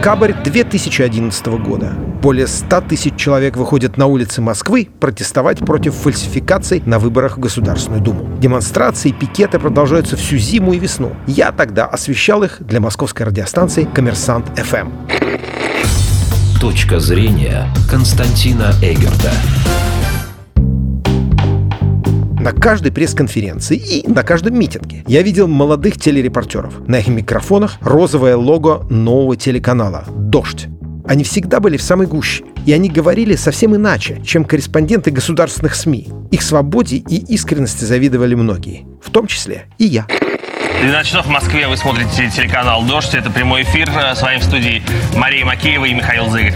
Декабрь 2011 года. Более 100 тысяч человек выходят на улицы Москвы протестовать против фальсификаций на выборах в Государственную Думу. Демонстрации и пикеты продолжаются всю зиму и весну. Я тогда освещал их для московской радиостанции «Коммерсант ФМ». Точка зрения Константина Эгерта на каждой пресс-конференции и на каждом митинге я видел молодых телерепортеров. На их микрофонах розовое лого нового телеканала «Дождь». Они всегда были в самой гуще, и они говорили совсем иначе, чем корреспонденты государственных СМИ. Их свободе и искренности завидовали многие, в том числе и я. 12 часов в Москве вы смотрите телеканал «Дождь». Это прямой эфир. С вами в студии Мария Макеева и Михаил Зыгорь.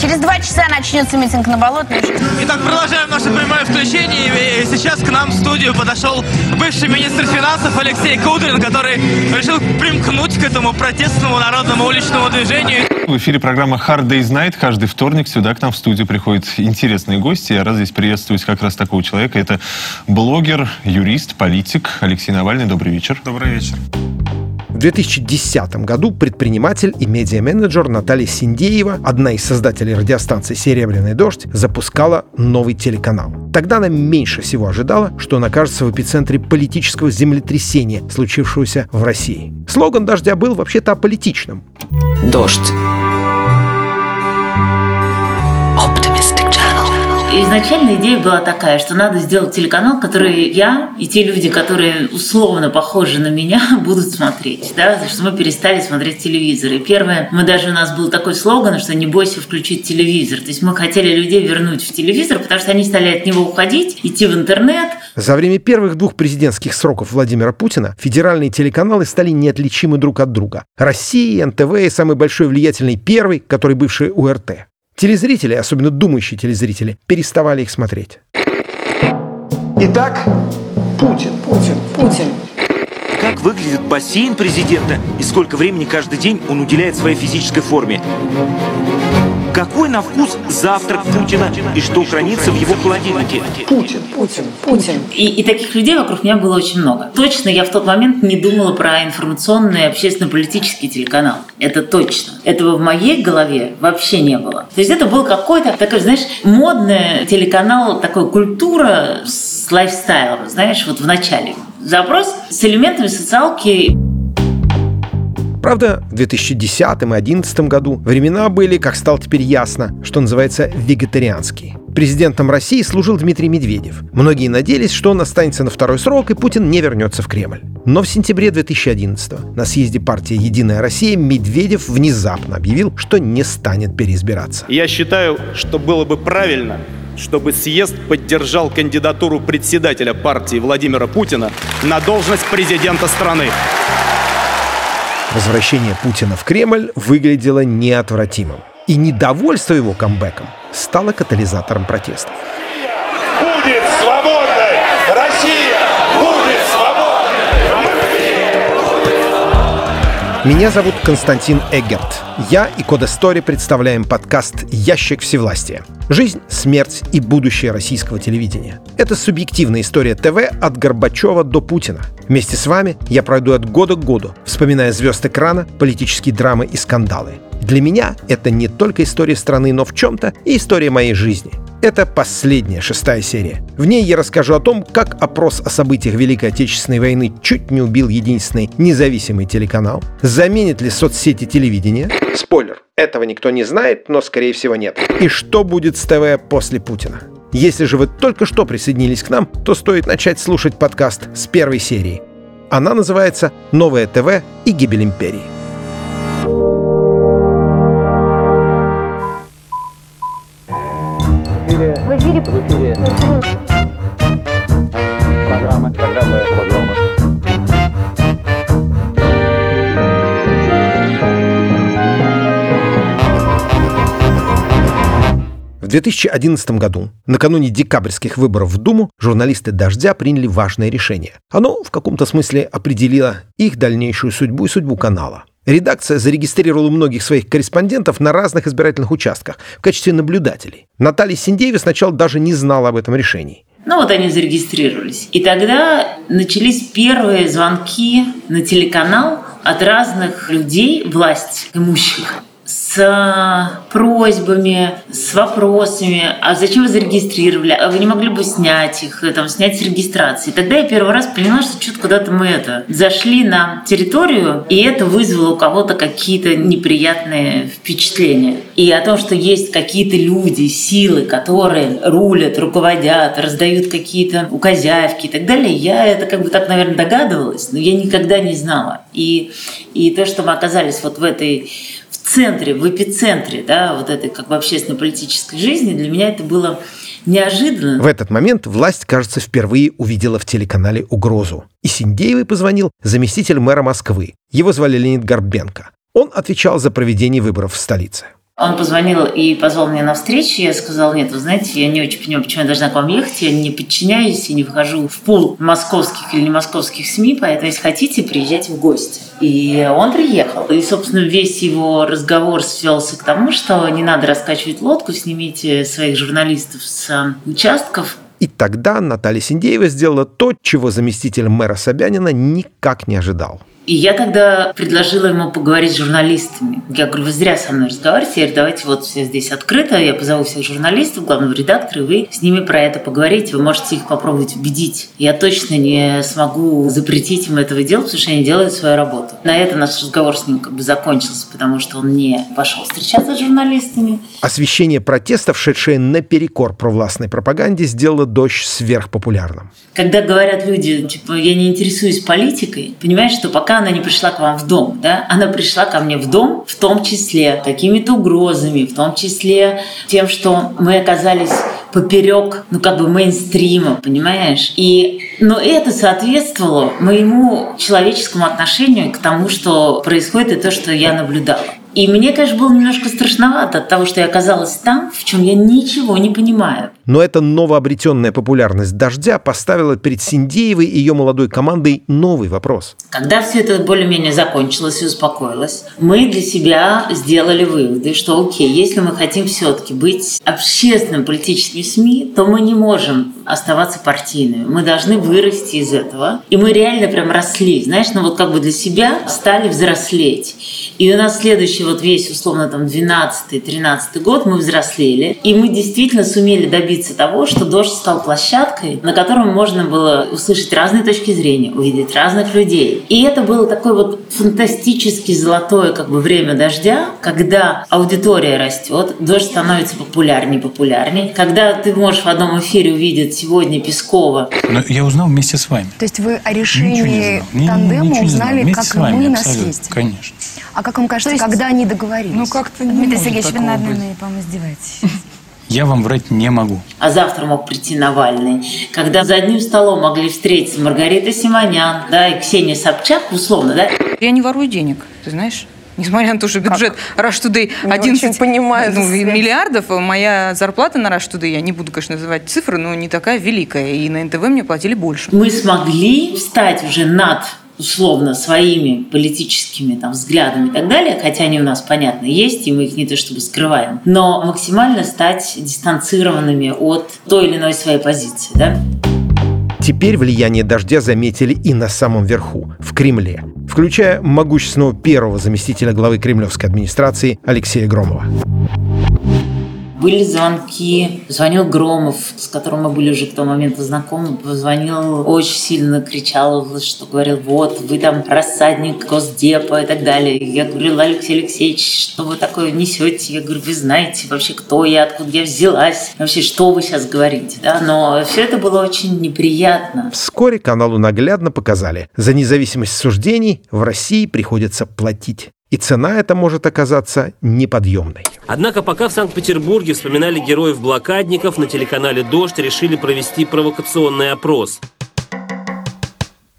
Через два часа начнется митинг на Болотной. Итак, продолжаем наше прямое включение. И сейчас к нам в студию подошел бывший министр финансов Алексей Кудрин, который решил примкнуть к этому протестному народному уличному движению. В эфире программа Hard Day's Night. Каждый вторник сюда к нам в студию приходят интересные гости. Я рад здесь приветствовать как раз такого человека. Это блогер, юрист, политик Алексей Навальный. Добрый вечер. Добрый вечер. В 2010 году предприниматель и медиа-менеджер Наталья Синдеева, одна из создателей радиостанции «Серебряный дождь», запускала новый телеканал. Тогда она меньше всего ожидала, что он окажется в эпицентре политического землетрясения, случившегося в России. Слоган «Дождя» был вообще-то аполитичным. Дождь изначально идея была такая, что надо сделать телеканал, который я и те люди, которые условно похожи на меня, будут смотреть. Да? За что мы перестали смотреть телевизор. И первое, мы даже у нас был такой слоган, что не бойся включить телевизор. То есть мы хотели людей вернуть в телевизор, потому что они стали от него уходить, идти в интернет. За время первых двух президентских сроков Владимира Путина федеральные телеканалы стали неотличимы друг от друга. Россия, НТВ и самый большой влиятельный первый, который бывший УРТ. Телезрители, особенно думающие телезрители, переставали их смотреть. Итак, Путин. Путин. Путин. Как выглядит бассейн президента и сколько времени каждый день он уделяет своей физической форме? Какой на вкус завтрак Путина и что хранится в его холодильнике? Путин. Путин. Путин. И, и таких людей вокруг меня было очень много. Точно я в тот момент не думала про информационный общественно-политический телеканал. Это точно. Этого в моей голове вообще не было. То есть это был какой-то такой, знаешь, модный телеканал, такой культура с лайфстайлом, знаешь, вот в начале. Запрос с элементами социалки Правда, в 2010 и 2011 году времена были, как стало теперь ясно, что называется вегетарианские. Президентом России служил Дмитрий Медведев. Многие надеялись, что он останется на второй срок и Путин не вернется в Кремль. Но в сентябре 2011 на съезде партии «Единая Россия» Медведев внезапно объявил, что не станет переизбираться. Я считаю, что было бы правильно чтобы съезд поддержал кандидатуру председателя партии Владимира Путина на должность президента страны. Возвращение Путина в Кремль выглядело неотвратимым. И недовольство его камбэком стало катализатором протестов. Будет свободной Россия! Будет свободной! Меня зовут Константин Эггерт. Я и Кода Стори представляем подкаст «Ящик всевластия». Жизнь, смерть и будущее российского телевидения. Это субъективная история ТВ от Горбачева до Путина. Вместе с вами я пройду от года к году, вспоминая звезд экрана, политические драмы и скандалы. Для меня это не только история страны, но в чем-то и история моей жизни. Это последняя, шестая серия. В ней я расскажу о том, как опрос о событиях Великой Отечественной войны чуть не убил единственный независимый телеканал, заменит ли соцсети телевидения, спойлер, этого никто не знает, но скорее всего нет, и что будет с ТВ после Путина. Если же вы только что присоединились к нам, то стоит начать слушать подкаст с первой серии. Она называется «Новое ТВ и гибель империи». В эфире. В эфире. В 2011 году, накануне декабрьских выборов в Думу, журналисты «Дождя» приняли важное решение. Оно в каком-то смысле определило их дальнейшую судьбу и судьбу канала. Редакция зарегистрировала многих своих корреспондентов на разных избирательных участках в качестве наблюдателей. Наталья Синдеева сначала даже не знала об этом решении. Ну вот они зарегистрировались. И тогда начались первые звонки на телеканал от разных людей, власть имущих, с просьбами, с вопросами, а зачем вы зарегистрировали, а вы не могли бы снять их, там, снять с регистрации. Тогда я первый раз поняла, что что-то куда-то мы это зашли на территорию, и это вызвало у кого-то какие-то неприятные впечатления. И о том, что есть какие-то люди, силы, которые рулят, руководят, раздают какие-то указявки и так далее, я это как бы так, наверное, догадывалась, но я никогда не знала. И, и то, что мы оказались вот в этой центре, в эпицентре, да, вот этой как бы общественно-политической жизни, для меня это было неожиданно. В этот момент власть, кажется, впервые увидела в телеканале угрозу. И Синдеевой позвонил заместитель мэра Москвы. Его звали Леонид Горбенко. Он отвечал за проведение выборов в столице. Он позвонил и позвал меня на встречу. Я сказала, нет, вы знаете, я не очень понимаю, почему я должна к вам ехать. Я не подчиняюсь и не вхожу в пул московских или не московских СМИ, поэтому, если хотите, приезжайте в гости. И он приехал. И, собственно, весь его разговор свелся к тому, что не надо раскачивать лодку, снимите своих журналистов с участков, и тогда Наталья Синдеева сделала то, чего заместитель мэра Собянина никак не ожидал. И я тогда предложила ему поговорить с журналистами. Я говорю, вы зря со мной разговариваете. Я говорю, давайте вот все здесь открыто. Я позову всех журналистов, главного редактора, и вы с ними про это поговорите. Вы можете их попробовать убедить. Я точно не смогу запретить им этого делать, потому что они делают свою работу. На это наш разговор с ним как бы закончился, потому что он не пошел встречаться с журналистами. Освещение протестов, шедшее наперекор провластной пропаганде, сделало дождь сверхпопулярным. Когда говорят люди, типа, я не интересуюсь политикой, понимаешь, что пока она не пришла к вам в дом, да, она пришла ко мне в дом, в том числе какими-то угрозами, в том числе тем, что мы оказались поперек, ну как бы мейнстрима, понимаешь? И, но это соответствовало моему человеческому отношению к тому, что происходит, и то, что я наблюдала. И мне, конечно, было немножко страшновато от того, что я оказалась там, в чем я ничего не понимаю. Но эта новообретенная популярность «Дождя» поставила перед Синдеевой и ее молодой командой новый вопрос. Когда все это более-менее закончилось и успокоилось, мы для себя сделали выводы, что окей, если мы хотим все-таки быть общественным политическим СМИ, то мы не можем оставаться партийными. Мы должны вырасти из этого. И мы реально прям росли, знаешь, ну вот как бы для себя стали взрослеть. И у нас следующий вот весь, условно, там 12-13 год мы взрослели. И мы действительно сумели добиться того, что «Дождь» стал площадкой, на котором можно было услышать разные точки зрения, увидеть разных людей. И это было такое вот фантастически золотое как бы время «Дождя», когда аудитория растет, «Дождь» становится популярнее, популярнее. Когда ты можешь в одном эфире увидеть сегодня Пескова. Но я узнал вместе с вами. То есть вы о решении тандема узнали, как и мы на съезде? Конечно. А как вам кажется, есть, когда они договорились? Ну, как-то не Дмитрий Сергеевич, вы, наверное, по-моему, издеваетесь. Я вам врать не могу. А завтра мог прийти Навальный. Когда за одним столом могли встретиться Маргарита Симонян, да, и Ксения Собчак, условно, да? Я не ворую денег, ты знаешь? Несмотря на то, что бюджет Rush Today 11 понимаю, ну, миллиардов, моя зарплата на Rush Today, я не буду, конечно, называть цифры, но не такая великая. И на НТВ мне платили больше. Мы смогли встать уже над условно своими политическими там, взглядами и так далее, хотя они у нас, понятно, есть, и мы их не то чтобы скрываем, но максимально стать дистанцированными от той или иной своей позиции. Да? Теперь влияние дождя заметили и на самом верху, в Кремле, включая могущественного первого заместителя главы кремлевской администрации Алексея Громова. Были звонки, звонил Громов, с которым мы были уже к тому моменту знакомы, позвонил, очень сильно кричал, что говорил, вот, вы там рассадник Госдепа и так далее. Я говорила, Алексей Алексеевич, что вы такое несете? Я говорю, вы знаете вообще, кто я, откуда я взялась, вообще, что вы сейчас говорите, да? Но все это было очень неприятно. Вскоре каналу наглядно показали, за независимость суждений в России приходится платить. И цена эта может оказаться неподъемной. Однако пока в Санкт-Петербурге вспоминали героев-блокадников, на телеканале «Дождь» решили провести провокационный опрос.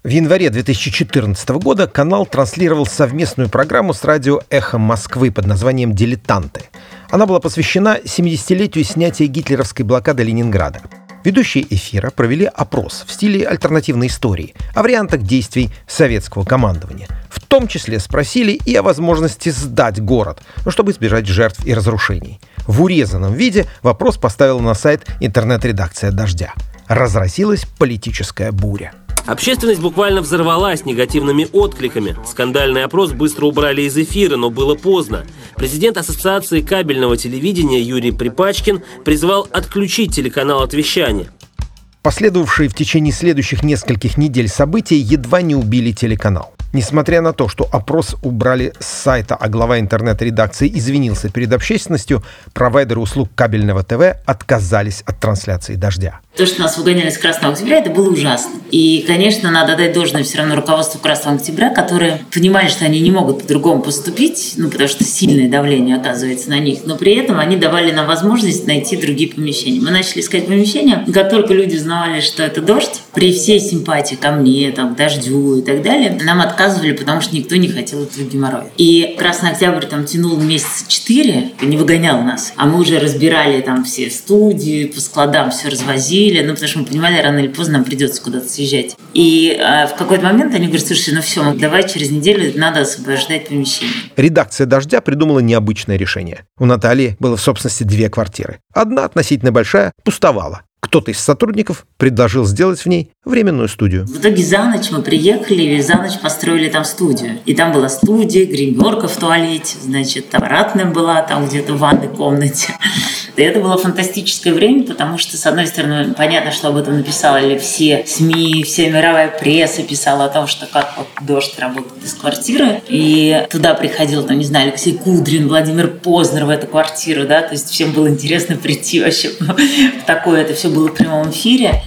В январе 2014 года канал транслировал совместную программу с радио «Эхо Москвы» под названием «Дилетанты». Она была посвящена 70-летию снятия гитлеровской блокады Ленинграда. Ведущие эфира провели опрос в стиле альтернативной истории о вариантах действий советского командования. В том числе спросили и о возможности сдать город, ну, чтобы избежать жертв и разрушений. В урезанном виде вопрос поставила на сайт интернет-редакция «Дождя». Разразилась политическая буря. Общественность буквально взорвалась негативными откликами. Скандальный опрос быстро убрали из эфира, но было поздно. Президент Ассоциации кабельного телевидения Юрий Припачкин призвал отключить телеканал от вещания. Последовавшие в течение следующих нескольких недель события едва не убили телеканал. Несмотря на то, что опрос убрали с сайта, а глава интернет-редакции извинился перед общественностью, провайдеры услуг кабельного ТВ отказались от трансляции «Дождя». То, что нас выгоняли с Красного Октября, это было ужасно. И, конечно, надо дать должное все равно руководству Красного Октября, которые понимали, что они не могут по-другому поступить, ну, потому что сильное давление оказывается на них, но при этом они давали нам возможность найти другие помещения. Мы начали искать помещения, как только люди узнавали, что это дождь, при всей симпатии ко мне, там, дождю и так далее, нам отказывали, потому что никто не хотел этого геморроя. И Красный Октябрь там тянул месяца четыре, не выгонял нас, а мы уже разбирали там все студии, по складам все развозили, ну, потому что мы понимали, рано или поздно нам придется куда-то съезжать. И а, в какой-то момент они говорят, слушай, ну все, давай через неделю надо освобождать помещение. Редакция «Дождя» придумала необычное решение. У Натальи было в собственности две квартиры. Одна, относительно большая, пустовала. Кто-то из сотрудников предложил сделать в ней временную студию. В итоге за ночь мы приехали и за ночь построили там студию. И там была студия, гримерка в туалете, значит, аппаратная была там где-то в ванной комнате. И это было фантастическое время, потому что, с одной стороны, понятно, что об этом написали все СМИ, вся мировая пресса писала о том, что как вот дождь работает из квартиры. И туда приходил, там, не знаю, Алексей Кудрин, Владимир Познер в эту квартиру, да, то есть всем было интересно прийти вообще в такое, это все было в прямом эфире.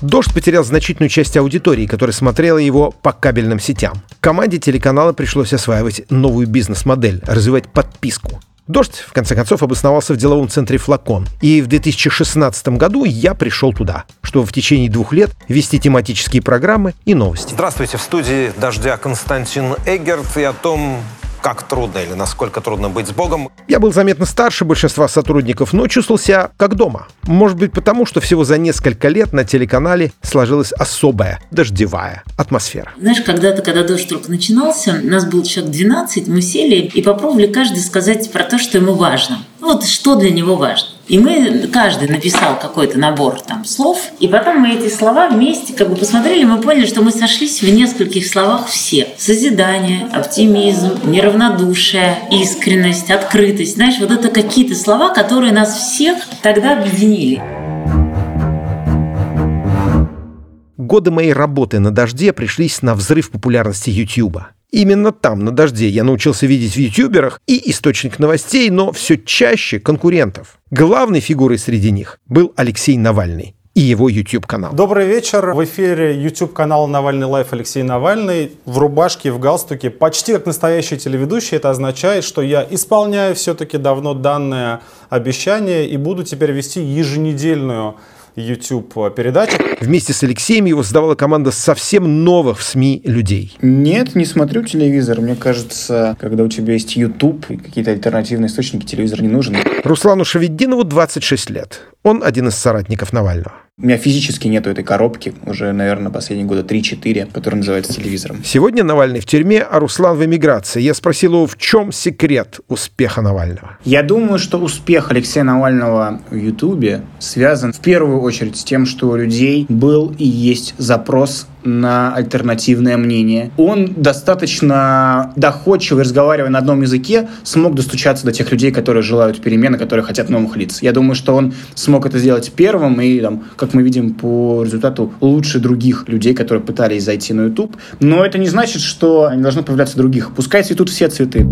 «Дождь» потерял значительную часть аудитории, которая смотрела его по кабельным сетям. Команде телеканала пришлось осваивать новую бизнес-модель, развивать подписку. «Дождь», в конце концов, обосновался в деловом центре «Флакон». И в 2016 году я пришел туда, чтобы в течение двух лет вести тематические программы и новости. Здравствуйте, в студии «Дождя» Константин Эггерт и о том, как трудно или насколько трудно быть с Богом. Я был заметно старше большинства сотрудников, но чувствовал себя как дома. Может быть потому, что всего за несколько лет на телеканале сложилась особая дождевая атмосфера. Знаешь, когда-то, когда дождь только начинался, у нас было человек 12, мы сели и попробовали каждый сказать про то, что ему важно. Вот что для него важно. И мы, каждый написал какой-то набор там слов, и потом мы эти слова вместе как бы посмотрели, мы поняли, что мы сошлись в нескольких словах все. Созидание, оптимизм, неравнодушие, искренность, открытость. Знаешь, вот это какие-то слова, которые нас всех тогда объединили. Годы моей работы на «Дожде» пришлись на взрыв популярности Ютьюба. Именно там, на «Дожде», я научился видеть в ютуберах и источник новостей, но все чаще конкурентов. Главной фигурой среди них был Алексей Навальный и его YouTube-канал. Добрый вечер. В эфире YouTube-канал «Навальный лайф» Алексей Навальный. В рубашке, в галстуке. Почти как настоящий телеведущий. Это означает, что я исполняю все-таки давно данное обещание и буду теперь вести еженедельную YouTube передачу. Вместе с Алексеем его создавала команда совсем новых в СМИ людей. Нет, не смотрю телевизор. Мне кажется, когда у тебя есть YouTube и какие-то альтернативные источники, телевизор не нужен. Руслану Шаведдинову 26 лет. Он один из соратников Навального. У меня физически нету этой коробки уже, наверное, последние года 3-4, которая называется телевизором. Сегодня Навальный в тюрьме, а Руслан в эмиграции. Я спросил его, в чем секрет успеха Навального? Я думаю, что успех Алексея Навального в Ютубе связан в первую очередь с тем, что у людей был и есть запрос на альтернативное мнение. Он достаточно доходчиво, разговаривая на одном языке, смог достучаться до тех людей, которые желают перемены, которые хотят новых лиц. Я думаю, что он смог это сделать первым и, там, как мы видим по результату, лучше других людей, которые пытались зайти на YouTube. Но это не значит, что не должно появляться других. Пускай цветут все цветы.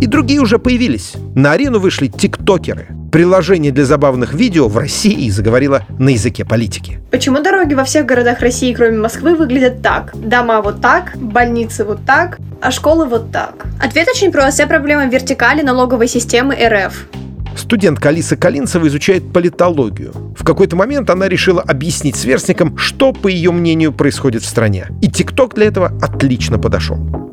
И другие уже появились. На арену вышли тиктокеры. Приложение для забавных видео в России заговорило на языке политики. Почему дороги во всех городах России, кроме Москвы, выглядят так? Дома вот так, больницы вот так, а школы вот так. Ответ очень прост. Вся проблема вертикали налоговой системы РФ. Студентка Алиса Калинцева изучает политологию. В какой-то момент она решила объяснить сверстникам, что, по ее мнению, происходит в стране. И ТикТок для этого отлично подошел.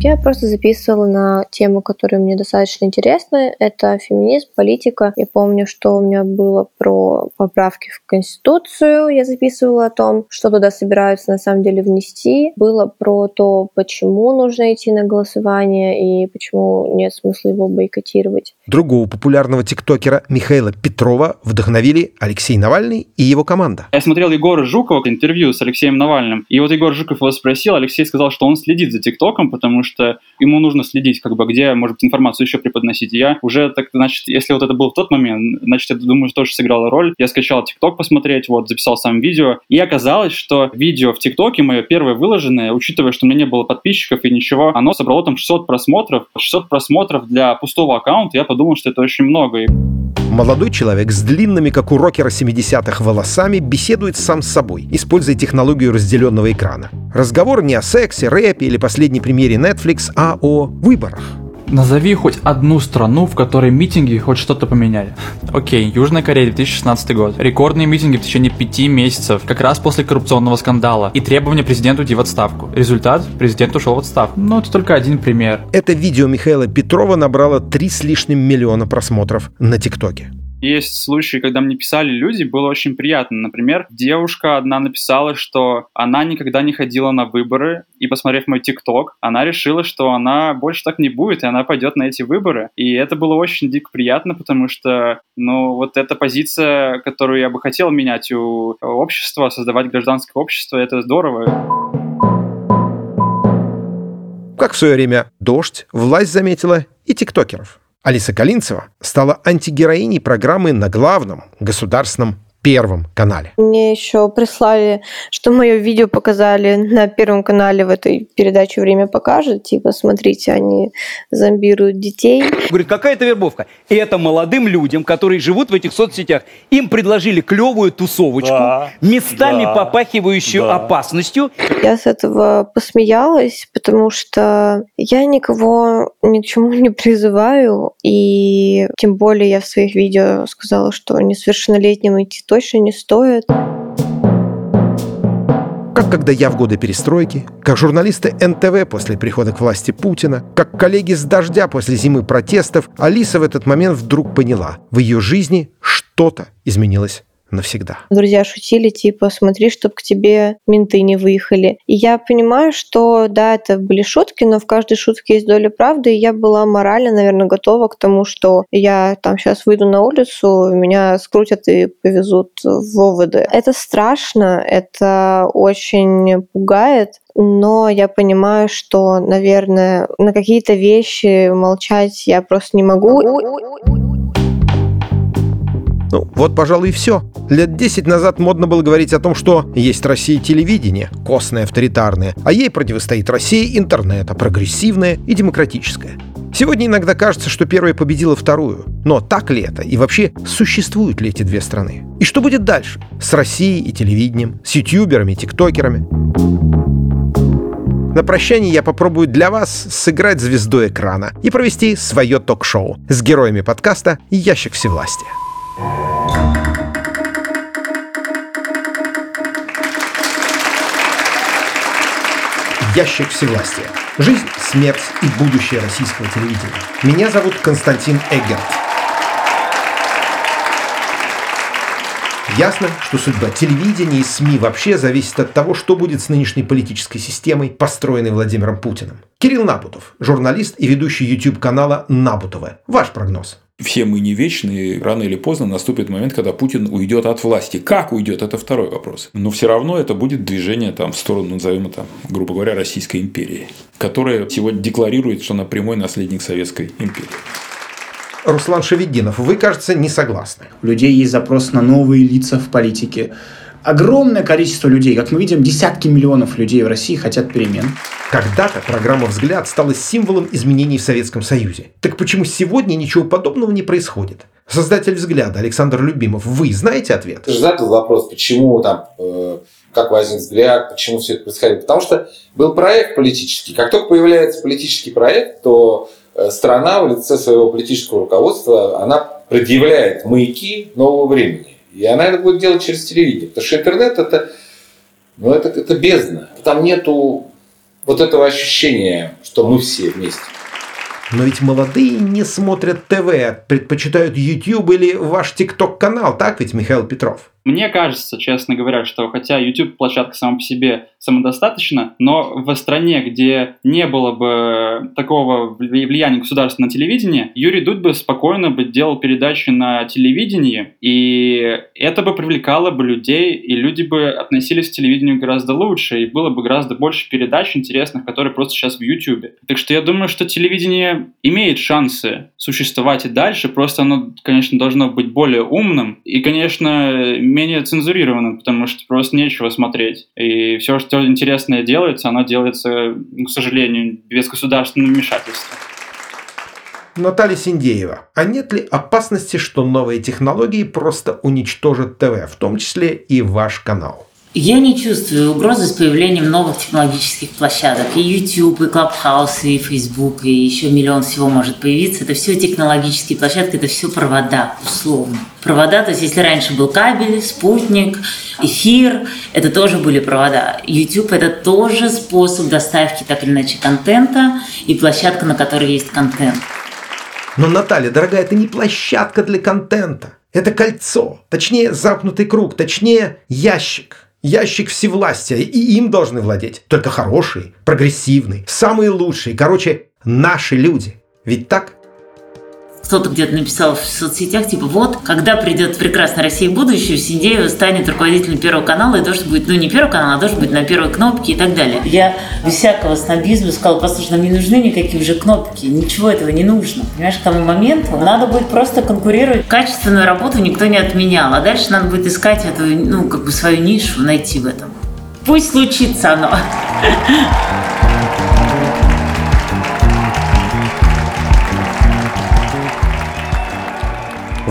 Я просто записывала на тему, которая мне достаточно интересна. Это феминизм, политика. Я помню, что у меня было про поправки в Конституцию. Я записывала о том, что туда собираются на самом деле внести. Было про то, почему нужно идти на голосование и почему нет смысла его бойкотировать. Другого популярного тиктокера Михаила Петрова вдохновили Алексей Навальный и его команда. Я смотрел Егора Жукова интервью с Алексеем Навальным. И вот Егор Жуков его спросил, Алексей сказал, что он следит за ТикТоком, потому что ему нужно следить, как бы, где, может быть, информацию еще преподносить. Я уже, так, значит, если вот это был в тот момент, значит, я думаю, тоже сыграла роль. Я скачал ТикТок посмотреть, вот, записал сам видео. И оказалось, что видео в ТикТоке, мое первое выложенное, учитывая, что у меня не было подписчиков и ничего, оно собрало там 600 просмотров. 600 просмотров для пустого аккаунта, я подумал, что это очень много. Молодой человек с длинными, как у рокера 70-х, волосами беседует сам с собой, используя технологию разделенного экрана. Разговор не о сексе, рэпе или последней премьере Netflix, а о выборах. Назови хоть одну страну, в которой митинги хоть что-то поменяли. Окей, Южная Корея, 2016 год. Рекордные митинги в течение пяти месяцев, как раз после коррупционного скандала. И требования президенту уйти в отставку. Результат? Президент ушел в отставку. Но это только один пример. Это видео Михаила Петрова набрало три с лишним миллиона просмотров на ТикТоке. Есть случаи, когда мне писали люди, было очень приятно. Например, девушка одна написала, что она никогда не ходила на выборы, и посмотрев мой ТикТок, она решила, что она больше так не будет, и она пойдет на эти выборы. И это было очень дико приятно, потому что, ну, вот эта позиция, которую я бы хотел менять у общества, создавать гражданское общество, это здорово. Как в свое время «Дождь» власть заметила и тиктокеров. Алиса Калинцева стала антигероиней программы на главном государственном Первом канале. Мне еще прислали, что мое видео показали на Первом канале в этой передаче «Время покажет». Типа, смотрите, они зомбируют детей. Говорит, какая это вербовка? И это молодым людям, которые живут в этих соцсетях. Им предложили клевую тусовочку, да, местами да, попахивающую да. опасностью. Я с этого посмеялась, потому что я никого ни к чему не призываю. И тем более я в своих видео сказала, что несовершеннолетним идти точно не стоит. Как когда я в годы перестройки, как журналисты НТВ после прихода к власти Путина, как коллеги с «Дождя» после зимы протестов, Алиса в этот момент вдруг поняла, в ее жизни что-то изменилось навсегда. Друзья шутили, типа, смотри, чтобы к тебе менты не выехали. И я понимаю, что, да, это были шутки, но в каждой шутке есть доля правды, и я была морально, наверное, готова к тому, что я там сейчас выйду на улицу, меня скрутят и повезут в ОВД. Это страшно, это очень пугает, но я понимаю, что, наверное, на какие-то вещи молчать я просто не могу. Ну, вот, пожалуй, и все. Лет 10 назад модно было говорить о том, что есть Россия телевидение, костное, авторитарное, а ей противостоит Россия интернета, прогрессивная и демократическая. Сегодня иногда кажется, что первая победила вторую. Но так ли это? И вообще, существуют ли эти две страны? И что будет дальше? С Россией и телевидением, с ютуберами, тиктокерами? На прощание я попробую для вас сыграть звезду экрана и провести свое ток-шоу с героями подкаста «Ящик всевластия». Ящик всевластия. Жизнь, смерть и будущее российского телевидения. Меня зовут Константин Эггерт. Ясно, что судьба телевидения и СМИ вообще зависит от того, что будет с нынешней политической системой, построенной Владимиром Путиным. Кирилл Набутов, журналист и ведущий YouTube-канала Набутова. Ваш прогноз. Все мы не вечные, рано или поздно наступит момент, когда Путин уйдет от власти. Как уйдет, это второй вопрос. Но все равно это будет движение там, в сторону, назовем это, грубо говоря, Российской империи, которая сегодня декларирует, что она прямой наследник Советской империи. Руслан Шевединов, вы, кажется, не согласны. У людей есть запрос на новые лица в политике. Огромное количество людей, как мы видим, десятки миллионов людей в России хотят перемен. Когда-то программа «Взгляд» стала символом изменений в Советском Союзе. Так почему сегодня ничего подобного не происходит? Создатель «Взгляда» Александр Любимов, вы знаете ответ? Ты же задал вопрос, почему там, э, как возник «Взгляд», почему все это происходило. Потому что был проект политический. Как только появляется политический проект, то э, страна в лице своего политического руководства, она предъявляет маяки нового времени. И она это будет делать через телевидение. Потому что интернет это, ну, это, это бездна. Там нету вот этого ощущения, что мы все вместе. Но ведь молодые не смотрят ТВ, предпочитают YouTube или ваш ТикТок-канал, так ведь, Михаил Петров? Мне кажется, честно говоря, что хотя YouTube-площадка сама по себе самодостаточна, но в стране, где не было бы такого влияния государства на телевидение, Юрий Дудь бы спокойно бы делал передачи на телевидении, и это бы привлекало бы людей, и люди бы относились к телевидению гораздо лучше, и было бы гораздо больше передач интересных, которые просто сейчас в YouTube. Так что я думаю, что телевидение имеет шансы существовать и дальше, просто оно, конечно, должно быть более умным, и, конечно, менее цензурированным, потому что просто нечего смотреть. И все, что интересное делается, оно делается, к сожалению, без государственного вмешательства. Наталья Синдеева. А нет ли опасности, что новые технологии просто уничтожат ТВ, в том числе и ваш канал? Я не чувствую угрозы с появлением новых технологических площадок. И YouTube, и Clubhouse, и Facebook, и еще миллион всего может появиться. Это все технологические площадки, это все провода, условно. Провода, то есть если раньше был кабель, спутник, эфир, это тоже были провода. YouTube – это тоже способ доставки так или иначе контента и площадка, на которой есть контент. Но, Наталья, дорогая, это не площадка для контента. Это кольцо, точнее замкнутый круг, точнее ящик – ящик всевластия, и им должны владеть только хорошие, прогрессивные, самые лучшие, короче, наши люди. Ведь так? Кто-то где-то написал в соцсетях, типа, вот, когда придет прекрасная Россия будущее, Синдеева станет руководителем Первого канала, и должен быть, ну, не Первого канала, а должен быть на первой кнопке и так далее. Я без всякого снобизма сказала, послушай, нам не нужны никакие уже кнопки, ничего этого не нужно. Понимаешь, к тому моменту надо будет просто конкурировать. Качественную работу никто не отменял, а дальше надо будет искать эту, ну, как бы свою нишу, найти в этом. Пусть случится оно.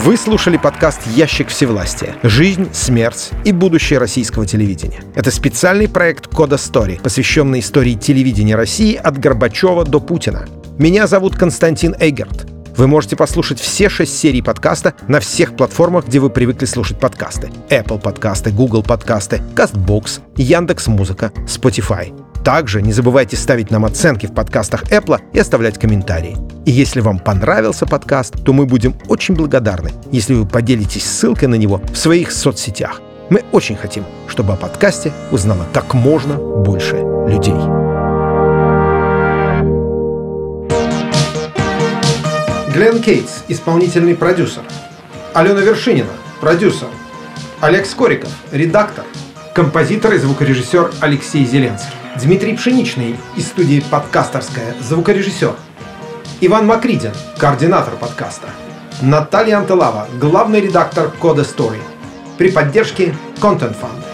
Вы слушали подкаст «Ящик всевластия. Жизнь, смерть и будущее российского телевидения». Это специальный проект «Кода Стори», посвященный истории телевидения России от Горбачева до Путина. Меня зовут Константин Эйгерт. Вы можете послушать все шесть серий подкаста на всех платформах, где вы привыкли слушать подкасты. Apple подкасты, Google подкасты, CastBox, Яндекс.Музыка, Spotify. Также не забывайте ставить нам оценки в подкастах Apple и оставлять комментарии. И если вам понравился подкаст, то мы будем очень благодарны, если вы поделитесь ссылкой на него в своих соцсетях. Мы очень хотим, чтобы о подкасте узнало как можно больше людей. Глен Кейтс, исполнительный продюсер. Алена Вершинина, продюсер. Олег Скориков, редактор. Композитор и звукорежиссер Алексей Зеленский. Дмитрий Пшеничный из студии «Подкастерская», звукорежиссер. Иван Макридин, координатор подкаста. Наталья Антылава, главный редактор Кода Story. При поддержке Content Fund.